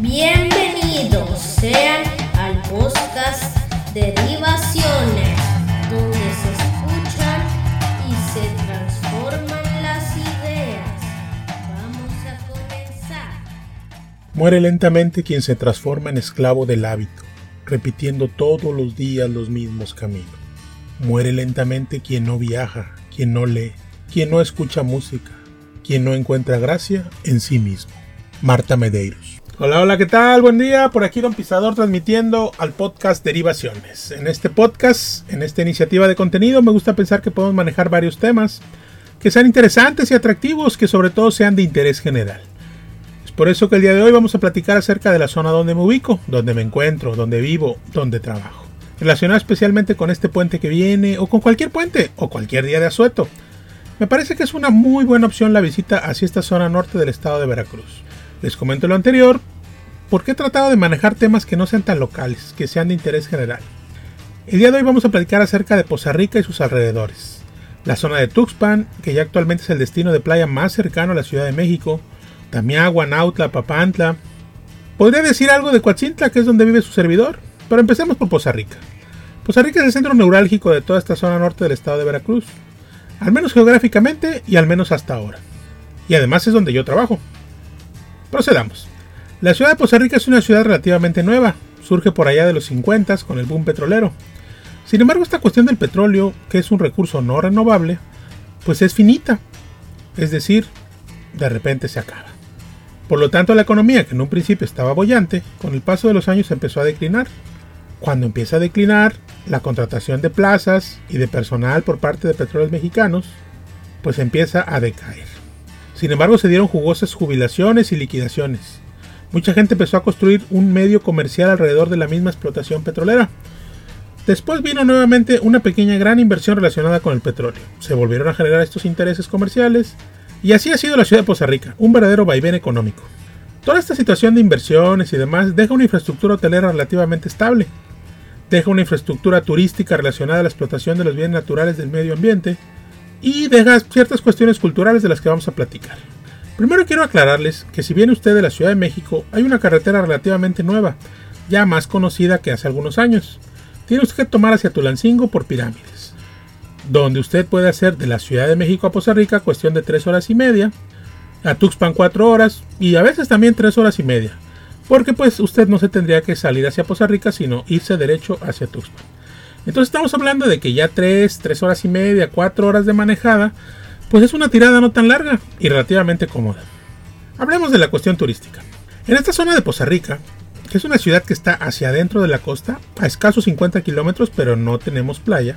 Bienvenidos sean al podcast Derivaciones, donde se escuchan y se transforman las ideas. Vamos a comenzar. Muere lentamente quien se transforma en esclavo del hábito, repitiendo todos los días los mismos caminos. Muere lentamente quien no viaja, quien no lee, quien no escucha música, quien no encuentra gracia en sí mismo. Marta Medeiros. Hola, hola, ¿qué tal? Buen día. Por aquí Don Pisador transmitiendo al podcast Derivaciones. En este podcast, en esta iniciativa de contenido, me gusta pensar que podemos manejar varios temas que sean interesantes y atractivos, que sobre todo sean de interés general. Es por eso que el día de hoy vamos a platicar acerca de la zona donde me ubico, donde me encuentro, donde vivo, donde trabajo. Relacionado especialmente con este puente que viene, o con cualquier puente, o cualquier día de asueto. Me parece que es una muy buena opción la visita hacia esta zona norte del estado de Veracruz. Les comento lo anterior porque he tratado de manejar temas que no sean tan locales, que sean de interés general. El día de hoy vamos a platicar acerca de Poza Rica y sus alrededores, la zona de Tuxpan, que ya actualmente es el destino de playa más cercano a la Ciudad de México, Tamiagua, Nautla, Papantla. Podría decir algo de Coatzintla, que es donde vive su servidor, pero empecemos por Poza Rica. Poza Rica es el centro neurálgico de toda esta zona norte del estado de Veracruz, al menos geográficamente y al menos hasta ahora. Y además es donde yo trabajo. Procedamos. La ciudad de Poza Rica es una ciudad relativamente nueva, surge por allá de los 50 con el boom petrolero. Sin embargo, esta cuestión del petróleo, que es un recurso no renovable, pues es finita, es decir, de repente se acaba. Por lo tanto, la economía, que en un principio estaba bollante, con el paso de los años empezó a declinar. Cuando empieza a declinar, la contratación de plazas y de personal por parte de petróleos mexicanos, pues empieza a decaer. Sin embargo, se dieron jugosas jubilaciones y liquidaciones. Mucha gente empezó a construir un medio comercial alrededor de la misma explotación petrolera. Después vino nuevamente una pequeña gran inversión relacionada con el petróleo. Se volvieron a generar estos intereses comerciales y así ha sido la ciudad de Poza Rica, un verdadero vaivén económico. Toda esta situación de inversiones y demás deja una infraestructura hotelera relativamente estable, deja una infraestructura turística relacionada a la explotación de los bienes naturales del medio ambiente y deja ciertas cuestiones culturales de las que vamos a platicar. Primero quiero aclararles que si viene usted de la Ciudad de México, hay una carretera relativamente nueva, ya más conocida que hace algunos años. Tiene usted que tomar hacia Tulancingo por Pirámides, donde usted puede hacer de la Ciudad de México a Poza Rica cuestión de 3 horas y media, a Tuxpan 4 horas y a veces también 3 horas y media, porque pues usted no se tendría que salir hacia Poza Rica, sino irse derecho hacia Tuxpan. Entonces estamos hablando de que ya 3, 3 horas y media, 4 horas de manejada, pues es una tirada no tan larga y relativamente cómoda. Hablemos de la cuestión turística. En esta zona de Poza Rica, que es una ciudad que está hacia adentro de la costa, a escasos 50 kilómetros, pero no tenemos playa,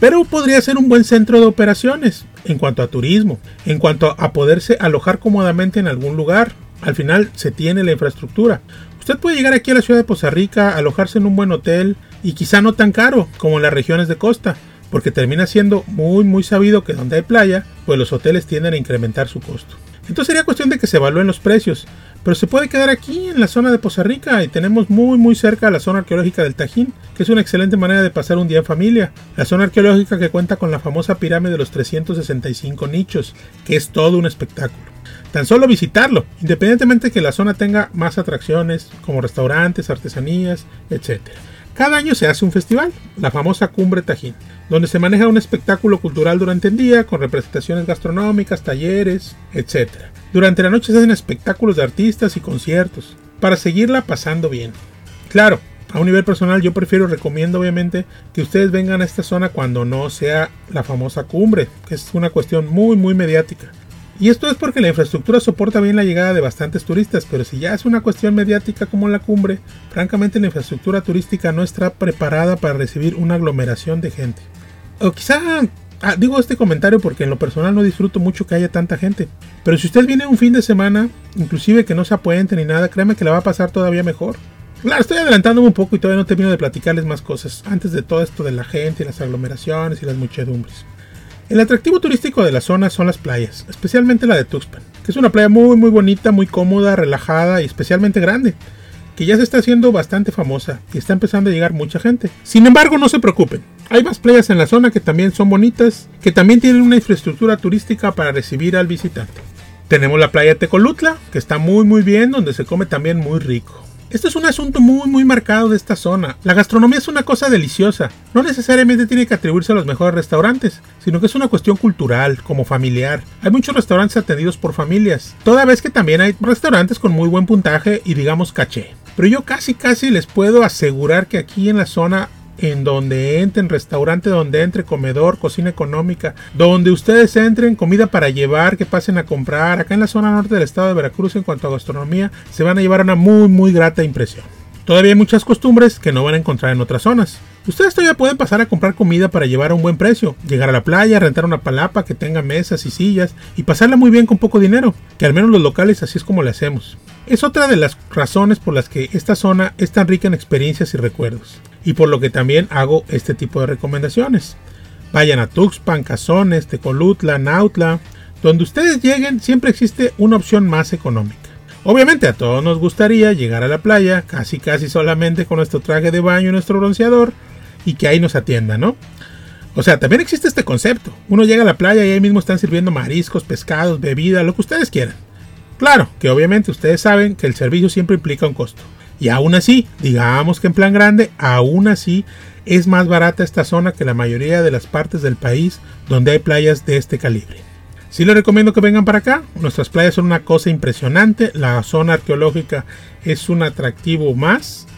pero podría ser un buen centro de operaciones en cuanto a turismo, en cuanto a poderse alojar cómodamente en algún lugar. Al final se tiene la infraestructura. Usted puede llegar aquí a la ciudad de Poza Rica, alojarse en un buen hotel y quizá no tan caro como en las regiones de costa, porque termina siendo muy muy sabido que donde hay playa, pues los hoteles tienden a incrementar su costo. Entonces sería cuestión de que se evalúen los precios, pero se puede quedar aquí en la zona de Poza Rica y tenemos muy muy cerca la zona arqueológica del Tajín, que es una excelente manera de pasar un día en familia. La zona arqueológica que cuenta con la famosa pirámide de los 365 nichos, que es todo un espectáculo. Tan solo visitarlo, independientemente de que la zona tenga más atracciones como restaurantes, artesanías, etc. Cada año se hace un festival, la famosa Cumbre Tajín, donde se maneja un espectáculo cultural durante el día con representaciones gastronómicas, talleres, etc. Durante la noche se hacen espectáculos de artistas y conciertos, para seguirla pasando bien. Claro, a un nivel personal yo prefiero, recomiendo obviamente que ustedes vengan a esta zona cuando no sea la famosa cumbre, que es una cuestión muy muy mediática. Y esto es porque la infraestructura soporta bien la llegada de bastantes turistas, pero si ya es una cuestión mediática como la cumbre, francamente la infraestructura turística no está preparada para recibir una aglomeración de gente. O quizá ah, digo este comentario porque en lo personal no disfruto mucho que haya tanta gente. Pero si usted viene un fin de semana, inclusive que no se apuente ni nada, créame que la va a pasar todavía mejor. Claro, estoy adelantándome un poco y todavía no termino de platicarles más cosas antes de todo esto de la gente y las aglomeraciones y las muchedumbres. El atractivo turístico de la zona son las playas, especialmente la de Tuxpan, que es una playa muy muy bonita, muy cómoda, relajada y especialmente grande, que ya se está haciendo bastante famosa y está empezando a llegar mucha gente. Sin embargo, no se preocupen, hay más playas en la zona que también son bonitas, que también tienen una infraestructura turística para recibir al visitante. Tenemos la playa Tecolutla, que está muy muy bien, donde se come también muy rico. Esto es un asunto muy muy marcado de esta zona. La gastronomía es una cosa deliciosa. No necesariamente tiene que atribuirse a los mejores restaurantes, sino que es una cuestión cultural, como familiar. Hay muchos restaurantes atendidos por familias, toda vez que también hay restaurantes con muy buen puntaje y digamos caché. Pero yo casi casi les puedo asegurar que aquí en la zona en donde entren, restaurante donde entre, comedor, cocina económica, donde ustedes entren, comida para llevar, que pasen a comprar. Acá en la zona norte del estado de Veracruz, en cuanto a gastronomía, se van a llevar una muy, muy grata impresión. Todavía hay muchas costumbres que no van a encontrar en otras zonas. Ustedes todavía pueden pasar a comprar comida para llevar a un buen precio, llegar a la playa, rentar una palapa que tenga mesas y sillas y pasarla muy bien con poco dinero, que al menos los locales así es como le hacemos. Es otra de las razones por las que esta zona es tan rica en experiencias y recuerdos, y por lo que también hago este tipo de recomendaciones. Vayan a Tuxpan, Cazones, Tecolutla, Nautla, donde ustedes lleguen siempre existe una opción más económica. Obviamente a todos nos gustaría llegar a la playa casi casi solamente con nuestro traje de baño y nuestro bronceador y que ahí nos atiendan, ¿no? O sea, también existe este concepto. Uno llega a la playa y ahí mismo están sirviendo mariscos, pescados, bebida, lo que ustedes quieran. Claro, que obviamente ustedes saben que el servicio siempre implica un costo. Y aún así, digamos que en plan grande, aún así es más barata esta zona que la mayoría de las partes del país donde hay playas de este calibre. Sí les recomiendo que vengan para acá. Nuestras playas son una cosa impresionante. La zona arqueológica es un atractivo más.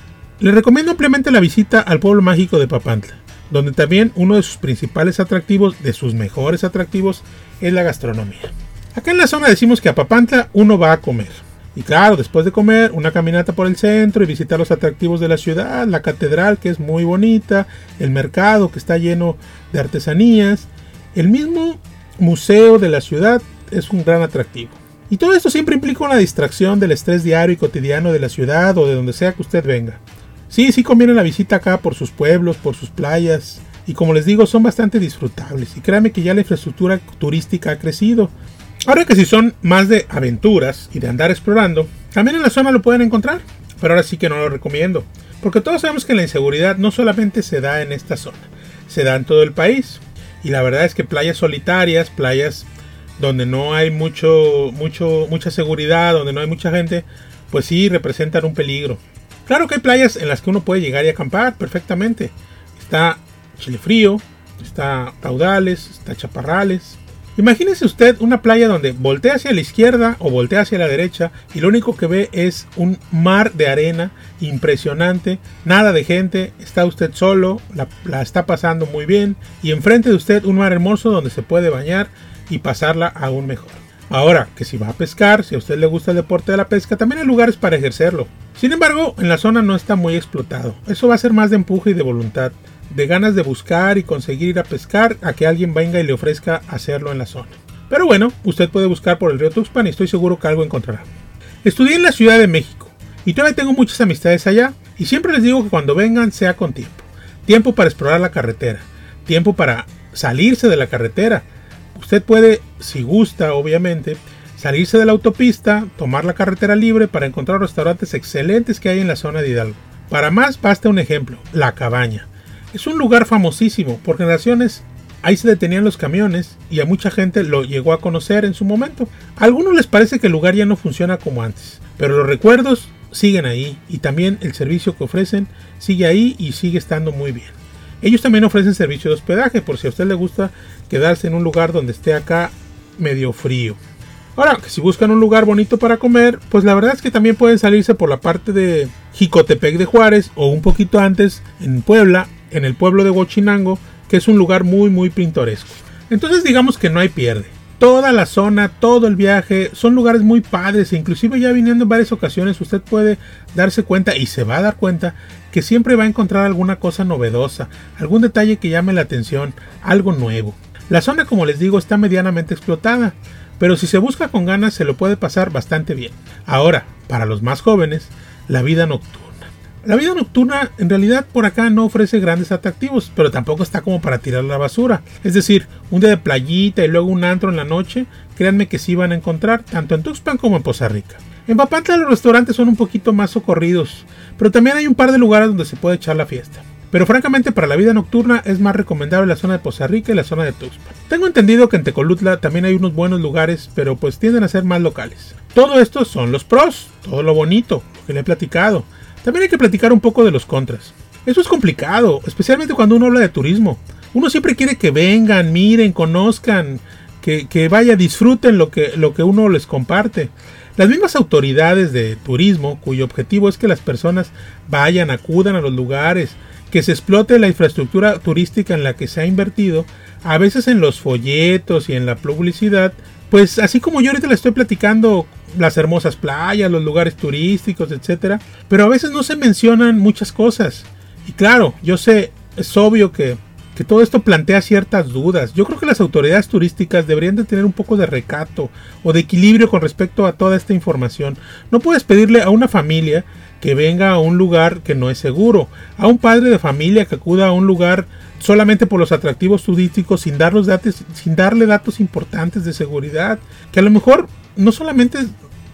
Les recomiendo ampliamente la visita al pueblo mágico de Papantla, donde también uno de sus principales atractivos, de sus mejores atractivos, es la gastronomía. Acá en la zona decimos que a Papantla uno va a comer. Y claro, después de comer, una caminata por el centro y visitar los atractivos de la ciudad, la catedral que es muy bonita, el mercado que está lleno de artesanías, el mismo museo de la ciudad es un gran atractivo. Y todo esto siempre implica una distracción del estrés diario y cotidiano de la ciudad o de donde sea que usted venga. Sí, sí conviene la visita acá por sus pueblos, por sus playas, y como les digo, son bastante disfrutables. Y créanme que ya la infraestructura turística ha crecido. Ahora que si son más de aventuras y de andar explorando, también en la zona lo pueden encontrar, pero ahora sí que no lo recomiendo, porque todos sabemos que la inseguridad no solamente se da en esta zona, se da en todo el país. Y la verdad es que playas solitarias, playas donde no hay mucho, mucho, mucha seguridad, donde no hay mucha gente, pues sí representan un peligro. Claro que hay playas en las que uno puede llegar y acampar perfectamente. Está Chile Frío, está Caudales, está Chaparrales, Imagínese usted una playa donde voltea hacia la izquierda o voltea hacia la derecha y lo único que ve es un mar de arena impresionante, nada de gente, está usted solo, la, está pasando muy bien y enfrente de usted un mar hermoso donde se puede bañar y pasarla aún mejor. Ahora, que si va a pescar, si a usted le gusta el deporte de la pesca, también hay lugares para ejercerlo. Sin embargo, en la zona no está muy explotado. Eso va a ser más de empuje y de voluntad de ganas de buscar y conseguir ir a pescar a que alguien venga y le ofrezca hacerlo en la zona. Pero bueno, usted puede buscar por el río Tuxpan y estoy seguro que algo encontrará. Estudié en la Ciudad de México y todavía tengo muchas amistades allá y siempre les digo que cuando vengan sea con tiempo. Tiempo para explorar la carretera, tiempo para salirse de la carretera. Usted puede, si gusta obviamente, salirse de la autopista, tomar la carretera libre para encontrar restaurantes excelentes que hay en la zona de Hidalgo. Para más basta un ejemplo, La Cabaña. Es un lugar famosísimo. Por generaciones ahí se detenían los camiones y a mucha gente lo llegó a conocer en su momento. A algunos les parece que el lugar ya no funciona como antes, pero los recuerdos siguen ahí y también el servicio que ofrecen sigue ahí y sigue estando muy bien. Ellos también ofrecen servicio de hospedaje por si a usted le gusta quedarse en un lugar donde esté acá medio frío. Ahora, si buscan un lugar bonito para comer, pues la verdad es que también pueden salirse por la parte de Jicotepec de Juárez o un poquito antes en Puebla en el pueblo de Huachinango, que es un lugar muy muy pintoresco. Entonces digamos que no hay pierde. Toda la zona, todo el viaje, son lugares muy padres e inclusive ya viniendo en varias ocasiones usted puede darse cuenta y se va a dar cuenta que siempre va a encontrar alguna cosa novedosa, algún detalle que llame la atención, algo nuevo. La zona como les digo está medianamente explotada, pero si se busca con ganas se lo puede pasar bastante bien. Ahora, para los más jóvenes, la vida nocturna. La vida nocturna en realidad por acá no ofrece grandes atractivos, pero tampoco está como para tirar la basura. Es decir, un día de playita y luego un antro en la noche, créanme que sí van a encontrar, tanto en Tuxpan como en Poza Rica. En Papantla los restaurantes son un poquito más socorridos, pero también hay un par de lugares donde se puede echar la fiesta. pero francamente para la vida nocturna es más recomendable la zona de Poza Rica y la zona de Tuxpan. Tengo entendido que en Tecolutla también hay unos buenos lugares, pero pues tienden a ser más locales. Todo esto son los pros, todo lo bonito, que le he platicado. También hay que platicar un poco de los contras. Eso es complicado, especialmente cuando uno habla de turismo. Uno siempre quiere que vengan, miren, conozcan, que, que vaya, disfruten lo que, lo que uno les comparte. Las mismas autoridades de turismo, cuyo objetivo es que las personas vayan, acudan a los lugares, que se explote la infraestructura turística en la que se ha invertido, a veces en los folletos y en la publicidad, pues así como yo ahorita le estoy platicando las hermosas playas, los lugares turísticos, etcétera, pero a veces no se mencionan muchas cosas. Y claro, yo sé, es obvio que que todo esto plantea ciertas dudas. Yo creo que las autoridades turísticas deberían de tener un poco de recato o de equilibrio con respecto a toda esta información. No puedes pedirle a una familia que venga a un lugar que no es seguro, a un padre de familia que acuda a un lugar solamente por los atractivos turísticos sin, dar los datos, sin darle datos importantes de seguridad, que a lo mejor no solamente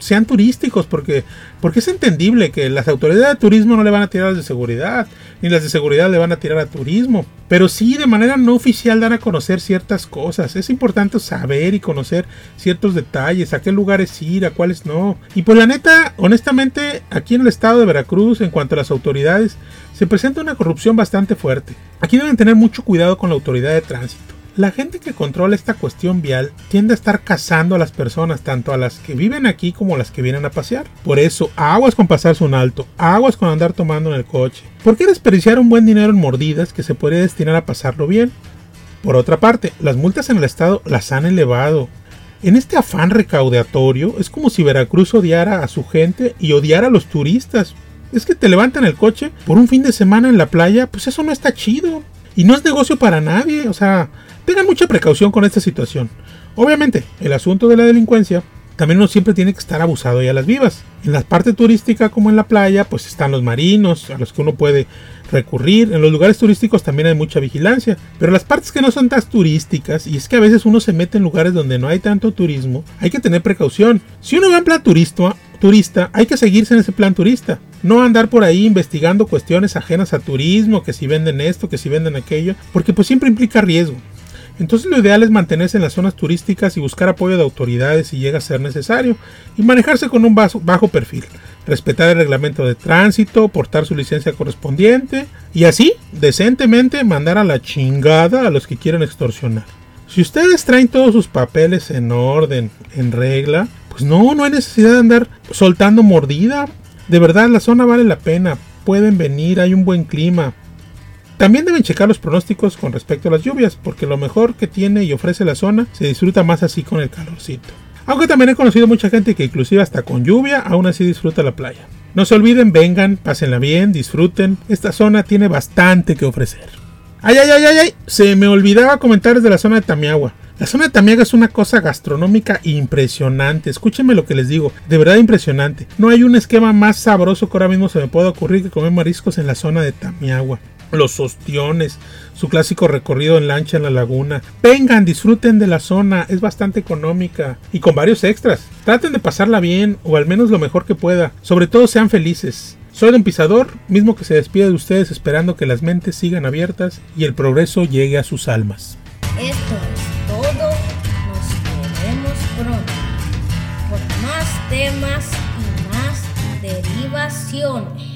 sean turísticos, porque, porque es entendible que las autoridades de turismo no le van a tirar las de seguridad, ni las de seguridad le van a tirar a turismo, pero sí de manera no oficial dan a conocer ciertas cosas. Es importante saber y conocer ciertos detalles, a qué lugares ir, a cuáles no. Y pues la neta, honestamente, aquí en el estado de Veracruz, en cuanto a las autoridades, se presenta una corrupción bastante fuerte. Aquí deben tener mucho cuidado con la autoridad de tránsito. La gente que controla esta cuestión vial tiende a estar cazando a las personas, tanto a las que viven aquí como a las que vienen a pasear. Por eso, aguas con pasarse un alto, aguas con andar tomando en el coche. ¿Por qué desperdiciar un buen dinero en mordidas que se podría destinar a pasarlo bien? Por otra parte, las multas en el estado las han elevado. En este afán recaudatorio es como si Veracruz odiara a su gente y odiara a los turistas. Es que te levantan el coche por un fin de semana en la playa, pues eso no está chido. Y no es negocio para nadie, o sea, tengan mucha precaución con esta situación. Obviamente, el asunto de la delincuencia también no siempre tiene que estar abusado y a las vivas. En la parte turística como en la playa, pues están los marinos a los que uno puede recurrir. En los lugares turísticos también hay mucha vigilancia. Pero las partes que no son tan turísticas, y es que a veces uno se mete en lugares donde no hay tanto turismo, hay que tener precaución. Si uno va en plan turista, turista, hay que seguirse en ese plan turista. No andar por ahí investigando cuestiones ajenas a turismo, que si venden esto, que si venden aquello, porque pues siempre implica riesgo. Entonces lo ideal es mantenerse en las zonas turísticas y buscar apoyo de autoridades si llega a ser necesario y manejarse con un bajo perfil, respetar el reglamento de tránsito, portar su licencia correspondiente y así, decentemente, mandar a la chingada a los que quieren extorsionar. Si ustedes traen todos sus papeles en orden, en regla, pues no, no hay necesidad de andar soltando mordida. De verdad, la zona vale la pena. Pueden venir, hay un buen clima. También deben checar los pronósticos con respecto a las lluvias, porque lo mejor que tiene y ofrece la zona se disfruta más así con el calorcito. Aunque también he conocido mucha gente que inclusive hasta con lluvia aún así disfruta la playa. No se olviden, vengan, pásenla bien, disfruten. Esta zona tiene bastante que ofrecer. Ay, ay, ay, ay, ay, se me olvidaba comentar de la zona de Tamiagua. La zona de Tamiaga es una cosa gastronómica impresionante. Escúchenme lo que les digo, de verdad impresionante. No hay un esquema más sabroso que ahora mismo se me pueda ocurrir que comer mariscos en la zona de Tamiagua. Los ostiones, su clásico recorrido en lancha en la laguna. Vengan, disfruten de la zona, es bastante económica y con varios extras. Traten de pasarla bien o al menos lo mejor que pueda. Sobre todo sean felices. Soy Don Pisador, mismo que se despide de ustedes esperando que las mentes sigan abiertas y el progreso llegue a sus almas. Esto es todo. Nos veremos pronto por más temas y más derivaciones.